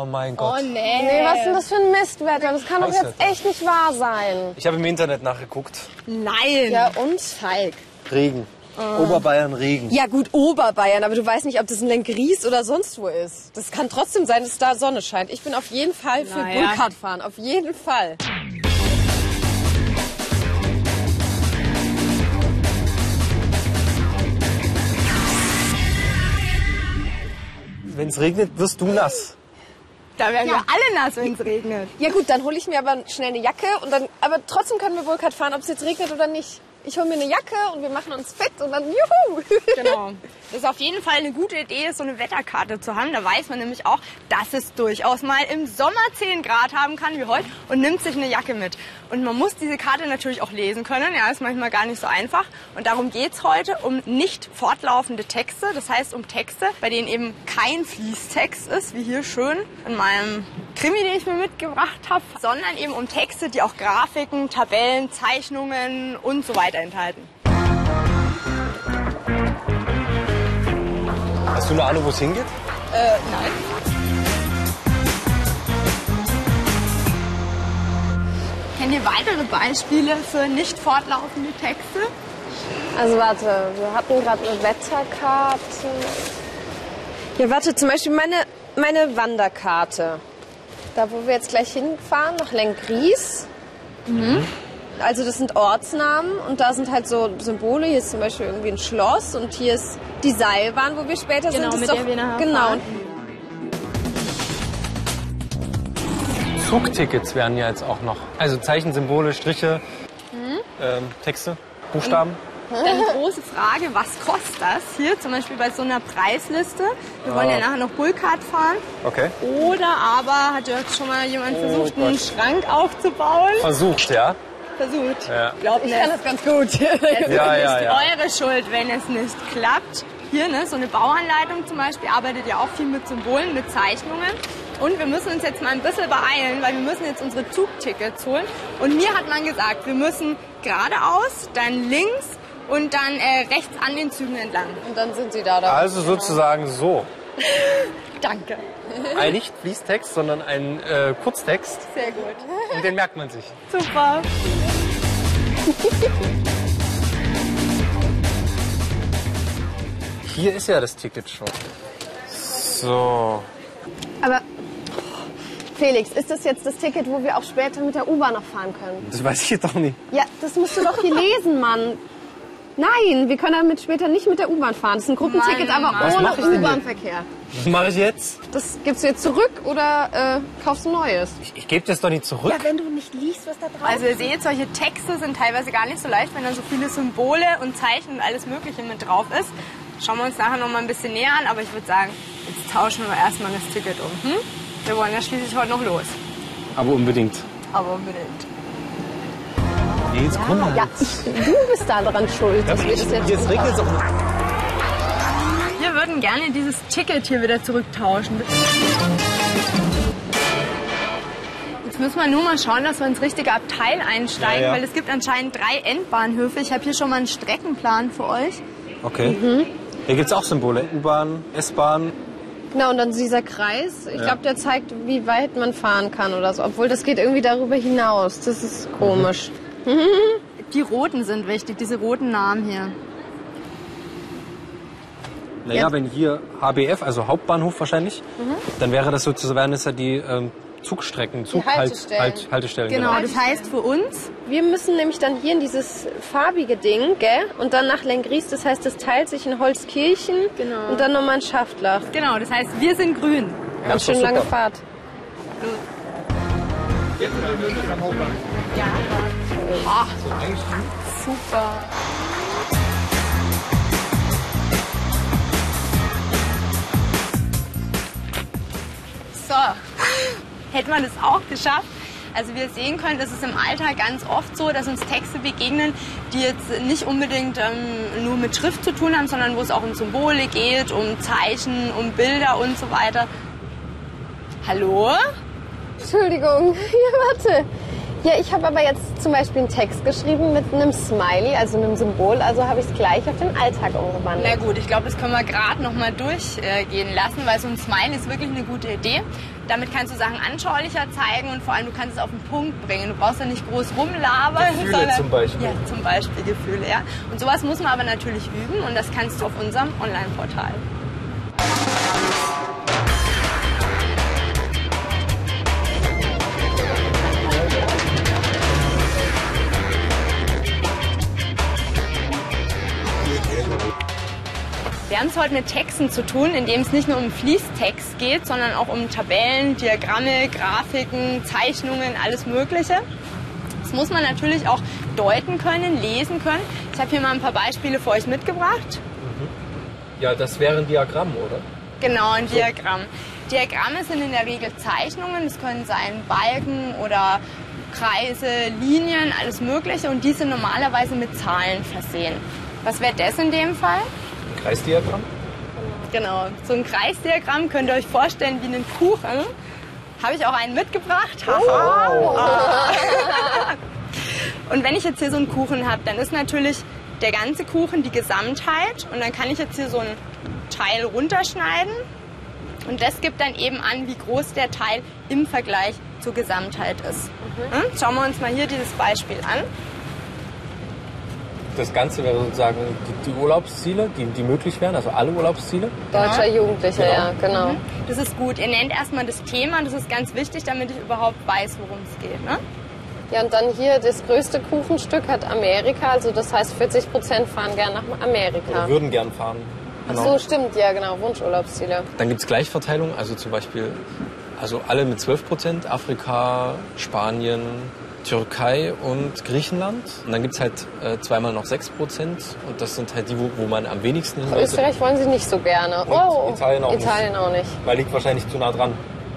Oh mein Gott. nee. Nee, was ist denn das für ein Mistwetter? Das kann doch jetzt echt nicht wahr sein. Ich habe im Internet nachgeguckt. Nein. Ja, und? Falk. Regen. Oberbayern Regen. Ja gut, Oberbayern, aber du weißt nicht, ob das in Lenggries oder sonst wo ist. Das kann trotzdem sein, dass da Sonne scheint. Ich bin auf jeden Fall für Naja. Bullkart fahren, auf jeden Fall. Wenn es regnet, wirst du nass. Da werden wir alle nass, wenn es regnet. Ja gut, dann hole ich mir aber schnell eine Jacke und dann, aber trotzdem können wir Bullkart fahren, ob es jetzt regnet oder nicht. Ich hole mir eine Jacke und wir machen uns fit und dann juhu. Genau. Das ist auf jeden Fall eine gute Idee, so eine Wetterkarte zu haben. Da weiß man nämlich auch, dass es durchaus mal im Sommer 10 Grad haben kann wie heute und nimmt sich eine Jacke mit. Und man muss diese Karte natürlich auch lesen können. Ja, ist manchmal gar nicht so einfach. Und darum geht's heute um nicht fortlaufende Texte. Das heißt um Texte, bei denen eben kein Fließtext ist, wie hier schön in meinem Krimi, den ich mir mitgebracht habe, sondern eben um Texte, die auch Grafiken, Tabellen, Zeichnungen und so weiter enthalten. Hast du eine Ahnung, wo es hingeht? Äh, nein. Kennt ihr weitere Beispiele für nicht fortlaufende Texte? Also warte, wir hatten gerade eine Wetterkarte. Ja, warte, zum Beispiel meine, meine Wanderkarte. Da, wo wir jetzt gleich hinfahren, nach Lenggries. Also das sind Ortsnamen und da sind halt so Symbole. Hier ist zum Beispiel irgendwie ein Schloss und hier ist die Seilbahn, wo wir später Genau, sind. Das mit ist der wir nachher Genau. fahren. Zugtickets wären ja jetzt auch noch. Also Zeichen, Symbole, Striche, ähm, Texte, Buchstaben. Dann die große Frage, was kostet das hier zum Beispiel bei so einer Preisliste? Wir wollen ja nachher noch Bullkart fahren. Okay. Oder aber hat ja schon mal jemand versucht, einen Gott. Schrank aufzubauen? Versucht, ja. Versucht. Ja. Glaubt Ich nicht. kann das ganz gut. Es Ja, ist ja, nicht ja. eure Schuld, wenn es nicht klappt. Hier, ne, so eine Bauanleitung zum Beispiel arbeitet ja auch viel mit Symbolen, mit Zeichnungen. Und wir müssen uns jetzt mal ein bisschen beeilen, weil wir müssen jetzt unsere Zugtickets holen. Und mir hat man gesagt, wir müssen geradeaus, dann links und dann äh, rechts an den Zügen entlang. Und dann sind sie da. da. Also sozusagen so. Danke. Ein nicht Fließtext, sondern ein äh, Kurztext. Sehr gut. Und den merkt man sich. Super. Hier ist ja das Ticket schon. So. Aber Felix, ist das jetzt das Ticket, wo wir auch später mit der U-Bahn noch fahren können? Das weiß ich jetzt doch nicht. Ja, das musst du doch hier lesen, Mann. Nein, wir können damit später nicht mit der U-Bahn fahren. Das ist ein Gruppenticket, Mann, aber Mann. Ohne U-Bahn-Verkehr. Was mache ich jetzt? Das gibst du jetzt zurück oder äh, kaufst du neues? Ich, ich gebe das doch nicht zurück. wenn du nicht liest, was da drauf Also ihr seht, solche Texte sind teilweise gar nicht so leicht, wenn da so viele Symbole und Zeichen und alles Mögliche mit drauf ist. Schauen wir uns nachher noch mal ein bisschen näher an, aber ich würde sagen, jetzt tauschen wir erstmal das Ticket um. Hm? Wir wollen ja schließlich heute noch los. Aber unbedingt. Aber unbedingt. Jetzt komm mal. Ja, ich, du bist daran schuld, dass wir das jetzt... Jetzt regnet es auch noch. Wir würden gerne dieses Ticket hier wieder zurücktauschen. Jetzt müssen wir nur mal schauen, dass wir ins richtige Abteil einsteigen, Ja, ja. weil es gibt anscheinend drei Endbahnhöfe. Ich habe hier schon mal einen Streckenplan für euch. Okay. Hier gibt es auch Symbole. U-Bahn, S-Bahn. Genau, und dann dieser Kreis, ich Ja. glaube, der zeigt, wie weit man fahren kann oder so. Obwohl, das geht irgendwie darüber hinaus. Das ist komisch. Die roten sind wichtig, diese roten Namen hier. Naja, wenn hier HBF, also Hauptbahnhof wahrscheinlich, dann wäre das sozusagen das ja die ähm, Zugstrecken, Haltestellen. Halt, Haltestellen. Genau, das heißt für uns, Wir müssen nämlich dann hier in dieses farbige Ding, gell? Und dann nach Lenggries, das heißt, das teilt sich in Holzkirchen Genau. und dann nochmal in Schaftlach. genau, das heißt, wir sind grün. Ja, Ganz ist doch schön lange super. Fahrt. Ah, super. So, hätten wir das auch geschafft. Also wir sehen können, es ist im Alltag ganz oft so, dass uns Texte begegnen, die jetzt nicht unbedingt ähm, nur mit Schrift zu tun haben, sondern wo es auch um Symbole geht, um Zeichen, um Bilder und so weiter. Hallo? Entschuldigung, hier, warte. Ja, ich habe aber jetzt zum Beispiel einen Text geschrieben mit einem Smiley, also einem Symbol. Also habe ich es gleich auf den Alltag umgewandelt. Na gut, ich glaube, das können wir gerade noch mal durchgehen lassen, weil so ein Smiley ist wirklich eine gute Idee. Damit kannst du Sachen anschaulicher zeigen und vor allem du kannst es auf den Punkt bringen. Du brauchst ja nicht groß rumlabern. Gefühle sondern, zum Beispiel. Ja, zum Beispiel Gefühle, ja. Und sowas muss man aber natürlich üben und das kannst du auf unserem Online-Portal. Haben es heute mit Texten zu tun, in dem es nicht nur um Fließtext geht, sondern auch um Tabellen, Diagramme, Grafiken, Zeichnungen, alles Mögliche. Das muss man natürlich auch deuten können, lesen können. Ich habe hier mal ein paar Beispiele für euch mitgebracht. Ja, das wäre ein Diagramm, oder? Genau, ein Diagramm. Diagramme sind in der Regel Zeichnungen. Das können sein Balken oder Kreise, Linien, alles Mögliche. Und die sind normalerweise mit Zahlen versehen. Was wäre das in dem Fall? Kreisdiagramm? Genau, so ein Kreisdiagramm könnt ihr euch vorstellen wie einen Kuchen. Habe ich auch einen mitgebracht. Haha. Und wenn ich jetzt hier so einen Kuchen habe, dann ist natürlich der ganze Kuchen die Gesamtheit. Und dann kann ich jetzt hier so ein Teil runterschneiden. Und das gibt dann eben an, wie groß der Teil im Vergleich zur Gesamtheit ist. Hm? Schauen wir uns mal hier dieses Beispiel an. Das Ganze wäre sozusagen die, die Urlaubsziele, die, die möglich wären, also alle Urlaubsziele. Deutscher Jugendlicher, Genau. ja, genau. Das ist gut. Ihr nennt erstmal das Thema. Das ist ganz wichtig, damit ich überhaupt weiß, worum es geht. Ne? Ja, und dann hier das größte Kuchenstück hat Amerika, also das heißt 40 Prozent fahren gern nach Oder Amerika. würden gern fahren. Ach so, stimmt, ja genau, Wunschurlaubsziele. Dann gibt es Gleichverteilung, also zum Beispiel also alle mit 12 Prozent, Afrika, Spanien, Türkei und Griechenland. Und dann gibt es halt äh, zweimal noch 6 Prozent und das sind halt die, wo, wo man am wenigsten hin Österreich wollen sie nicht so gerne. Oh, Italien auch nicht. Italien auch nicht. weil liegt wahrscheinlich zu nah dran.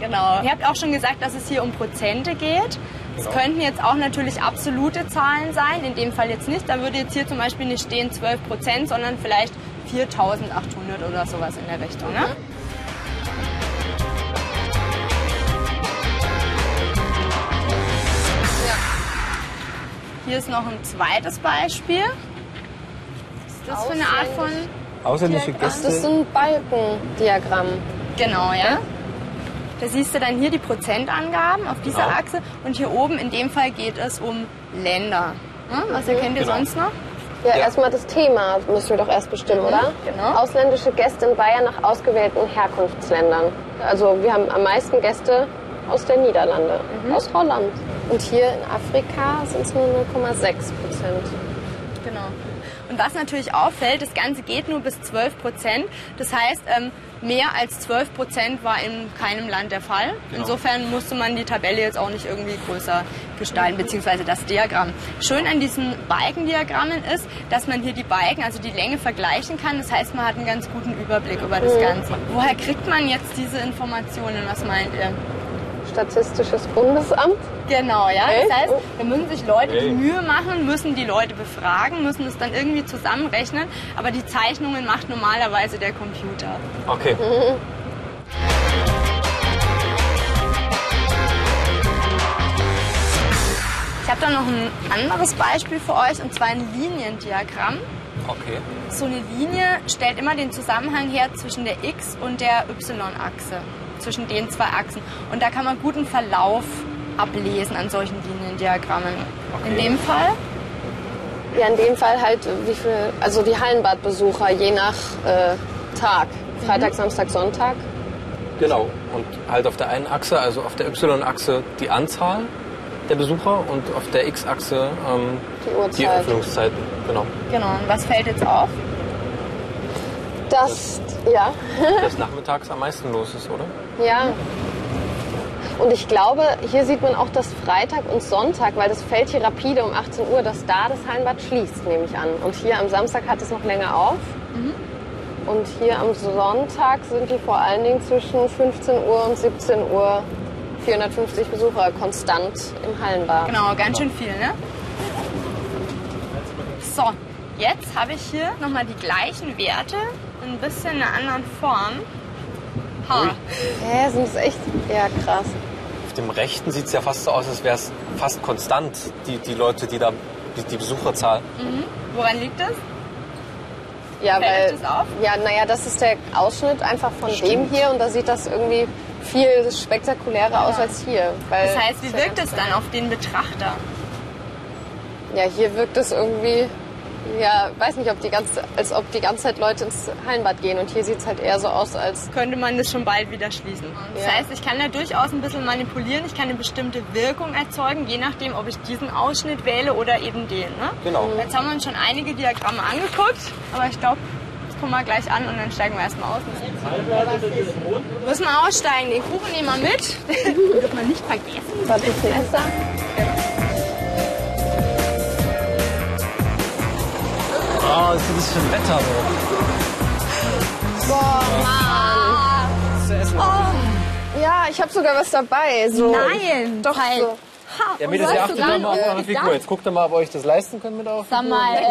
Genau. Ihr habt auch schon gesagt, dass es hier um Prozente geht. Es Genau. könnten jetzt auch natürlich absolute Zahlen sein, in dem Fall jetzt nicht. Da würde jetzt hier zum Beispiel nicht stehen 12 Prozent, sondern vielleicht 4800 oder sowas in der Richtung. Ne? Hier ist noch ein zweites Beispiel. Was ist das für eine Art von... Ausländische Ach, das ist Gäste. ein Balkendiagramm. Genau, ja. Da siehst du dann hier die Prozentangaben auf dieser Genau. Achse und hier oben in dem Fall geht es um Länder. Hm? Was erkennt ihr Genau. sonst noch? Ja, Ja. erstmal das Thema müssen wir doch erst bestimmen, oder? genau. Ausländische Gäste in Bayern nach ausgewählten Herkunftsländern. Also wir haben am meisten Gäste aus der Niederlande, aus Holland. Und hier in Afrika sind es nur 0,6 Prozent. Genau. Und was natürlich auffällt, das Ganze geht nur bis 12 Prozent. Das heißt, ähm, mehr als 12 Prozent war in keinem Land der Fall. Genau. Insofern musste man die Tabelle jetzt auch nicht irgendwie größer gestalten, beziehungsweise das Diagramm. Schön an diesen Balkendiagrammen ist, dass man hier die Balken, also die Länge vergleichen kann. Das heißt, man hat einen ganz guten Überblick über das Ganze. Woher kriegt man jetzt diese Informationen? Was meint ihr? Statistisches Bundesamt. Genau, ja. Echt? Das heißt, da müssen sich Leute die. Mühe machen, müssen die Leute befragen, müssen es dann irgendwie zusammenrechnen. Aber die Zeichnungen macht normalerweise der Computer. Okay. Ich habe da noch ein anderes Beispiel für euch, und zwar ein Liniendiagramm. Okay. So eine Linie stellt immer den Zusammenhang her zwischen der X- und der Y-Achse, zwischen den zwei Achsen. Und da kann man guten Verlauf ablesen an solchen Liniendiagrammen. In Okay. dem Fall Ja, in dem Fall halt, wie viel, also die Hallenbadbesucher je nach äh, Tag. Freitag, Samstag, Sonntag. Genau. Und halt auf der einen Achse, also auf der Y-Achse die Anzahl der Besucher und auf der X-Achse ähm, Die Uhrzeit. die Öffnungszeiten. Genau. Genau. Und was fällt jetzt auf? Das, ja, Dass nachmittags am meisten los ist, oder? ja. Und ich glaube, hier sieht man auch, dass Freitag und Sonntag, weil das fällt hier rapide um 18 Uhr, dass da das Hallenbad schließt, nehme ich an. Und hier am Samstag hat es noch länger auf. Und hier am Sonntag sind die vor allen Dingen zwischen 15 Uhr und 17 Uhr 450 Besucher konstant im Hallenbad. Genau, ganz schön viel, ne? So, jetzt habe ich hier nochmal die gleichen Werte, ein bisschen in einer anderen Form. Ha. Hä, sind das echt? Ja, krass. auf dem rechten sieht es ja fast so aus, als wäre es fast konstant, die, die Leute, die da, die, die Besucherzahl. Woran liegt das? Ja, Fällt weil, das auf? ja, naja, das ist der Ausschnitt einfach von dem hier und da sieht das irgendwie viel spektakulärer aus als hier. Weil Das heißt, wie wirkt es dann auf den Betrachter? Ja, hier wirkt es irgendwie, ja, weiß nicht, ob die ganze, als ob die ganze Zeit Leute ins Hallenbad gehen und hier sieht es halt eher so aus, als Könnte man das schon bald wieder schließen. Das Ja. heißt, ich kann da durchaus ein bisschen manipulieren. Ich kann eine bestimmte Wirkung erzeugen, je nachdem, ob ich diesen Ausschnitt wähle oder eben den. Ne? Genau. Jetzt haben wir uns schon einige Diagramme angeguckt, aber ich glaube, das gucken wir gleich an und dann steigen wir erstmal aus. Müssen wir aussteigen, den Kuchen nehmen wir mit. Den dürfen wir nicht vergessen. was ist besser. Oh, was ist das für ein Wetter so? Ja, ich habe sogar was dabei. So. Nein, doch halt. so. Ja, Mädels, ihr achtet doch mal auf eure. Figur. Jetzt guckt ihr mal, ob ihr euch das leisten könnt mit eurer Sag mal, äh,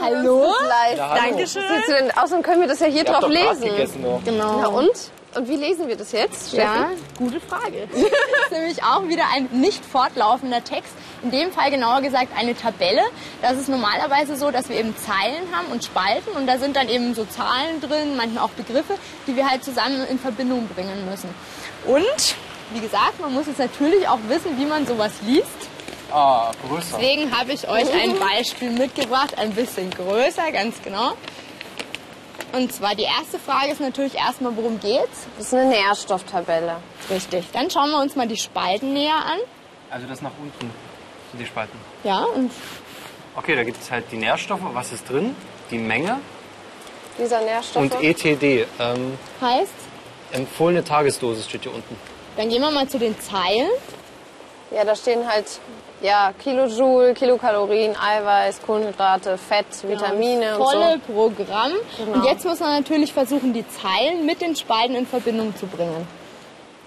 hallo? Live. hallo. Dankeschön. Was willst du denn? Außerdem können wir das ja hier Ihr drauf doch lesen. gegessen, doch. Genau. Na und? Und wie lesen wir das jetzt, Steffi? Ja, gute Frage. Das ist nämlich auch wieder ein nicht fortlaufender Text. In dem Fall genauer gesagt eine Tabelle. Das ist normalerweise so, dass wir eben Zeilen haben und Spalten und da sind dann eben so Zahlen drin, manchmal auch Begriffe, die wir halt zusammen in Verbindung bringen müssen. Und wie gesagt, man muss jetzt natürlich auch wissen, wie man sowas liest. Ah, größer. Deswegen habe ich euch ein Beispiel mitgebracht, ein bisschen größer, ganz genau. Und zwar die erste Frage ist natürlich erstmal, worum geht's? Das ist eine Nährstofftabelle. Richtig. Dann schauen wir uns mal die Spalten näher an. Also das nach unten die Spalten. Ja, und Okay, da gibt es halt die Nährstoffe, was ist drin, die Menge Dieser Nährstoffe. und ETD. Ähm, heißt, empfohlene Tagesdosis steht hier unten. dann gehen wir mal zu den Zeilen. Ja, da stehen halt ja, Kilojoule, Kilokalorien, Eiweiß, Kohlenhydrate, Fett, Vitamine und Volle so. Programm. Genau. Und jetzt muss man natürlich versuchen, die Zeilen mit den Spalten in Verbindung zu bringen.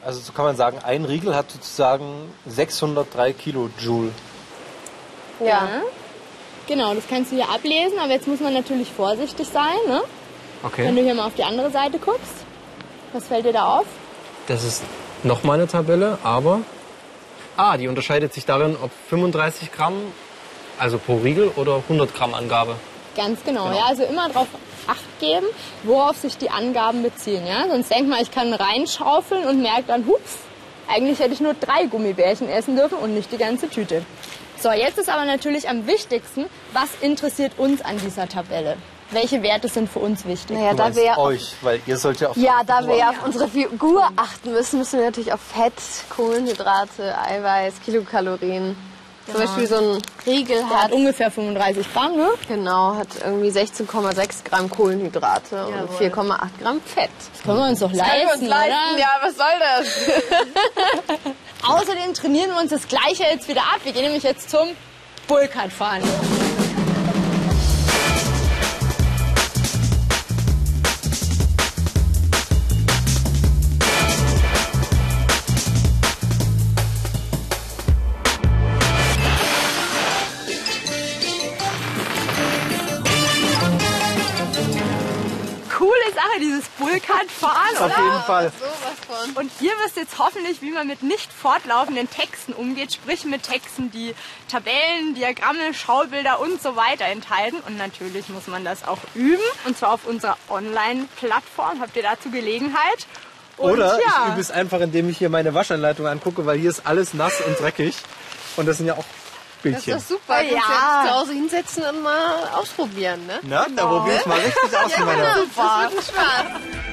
Also so kann man sagen, ein Riegel hat sozusagen 603 Kilojoule. Ja. Genau, das kannst du hier ablesen, aber jetzt muss man natürlich vorsichtig sein, ne? Wenn Okay. du hier mal auf die andere Seite guckst. Was fällt dir da auf? Das ist nochmal eine Tabelle, aber... Ah, die unterscheidet sich darin, ob 35 Gramm, also pro Riegel, oder 100 Gramm Angabe. Ganz genau, Genau. ja. Also immer darauf Acht geben, worauf sich die Angaben beziehen. Ja? Sonst denk mal, ich kann reinschaufeln und merke dann, hups, eigentlich hätte ich nur drei Gummibärchen essen dürfen und nicht die ganze Tüte. So, jetzt ist aber natürlich am wichtigsten, was interessiert uns an dieser Tabelle? Welche Werte sind für uns wichtig? Naja, Du da wir auf, euch, weil ihr sollt ja auf ja, da wir ja auf unsere Figur achten müssen, müssen wir natürlich auf Fett, Kohlenhydrate, Eiweiß, Kilokalorien. Zum Beispiel so ein Riegel Der hat hat, ungefähr 35 Gramm, ne? genau, hat irgendwie 16,6 Gramm Kohlenhydrate und Jawohl. 4,8 Gramm Fett. Das können wir uns doch leisten, oder? Ja, was soll das? Außerdem trainieren wir uns das Gleiche jetzt wieder ab. Wir gehen nämlich jetzt zum Bullkart-Fahren. Coole Bullkart-Fahren, oder? Auf jeden Fall. Sowas von. Und ihr wisst jetzt hoffentlich, wie man mit nicht fortlaufenden Texten umgeht, sprich mit Texten, die Tabellen, Diagramme, Schaubilder und so weiter enthalten. Und natürlich muss man das auch üben, und zwar auf unserer Online-Plattform. Habt ihr dazu Gelegenheit? Und Oder ich ja, übe es einfach, indem ich hier meine Waschanleitung angucke, weil hier ist alles nass und dreckig. Und das sind ja auch Das Bildchen. ist doch super. Ja. Jetzt zu Hause hinsetzen und mal ausprobieren, ne? Na, da probiere ich mal richtig aus mit meiner Das wird ein Spaß.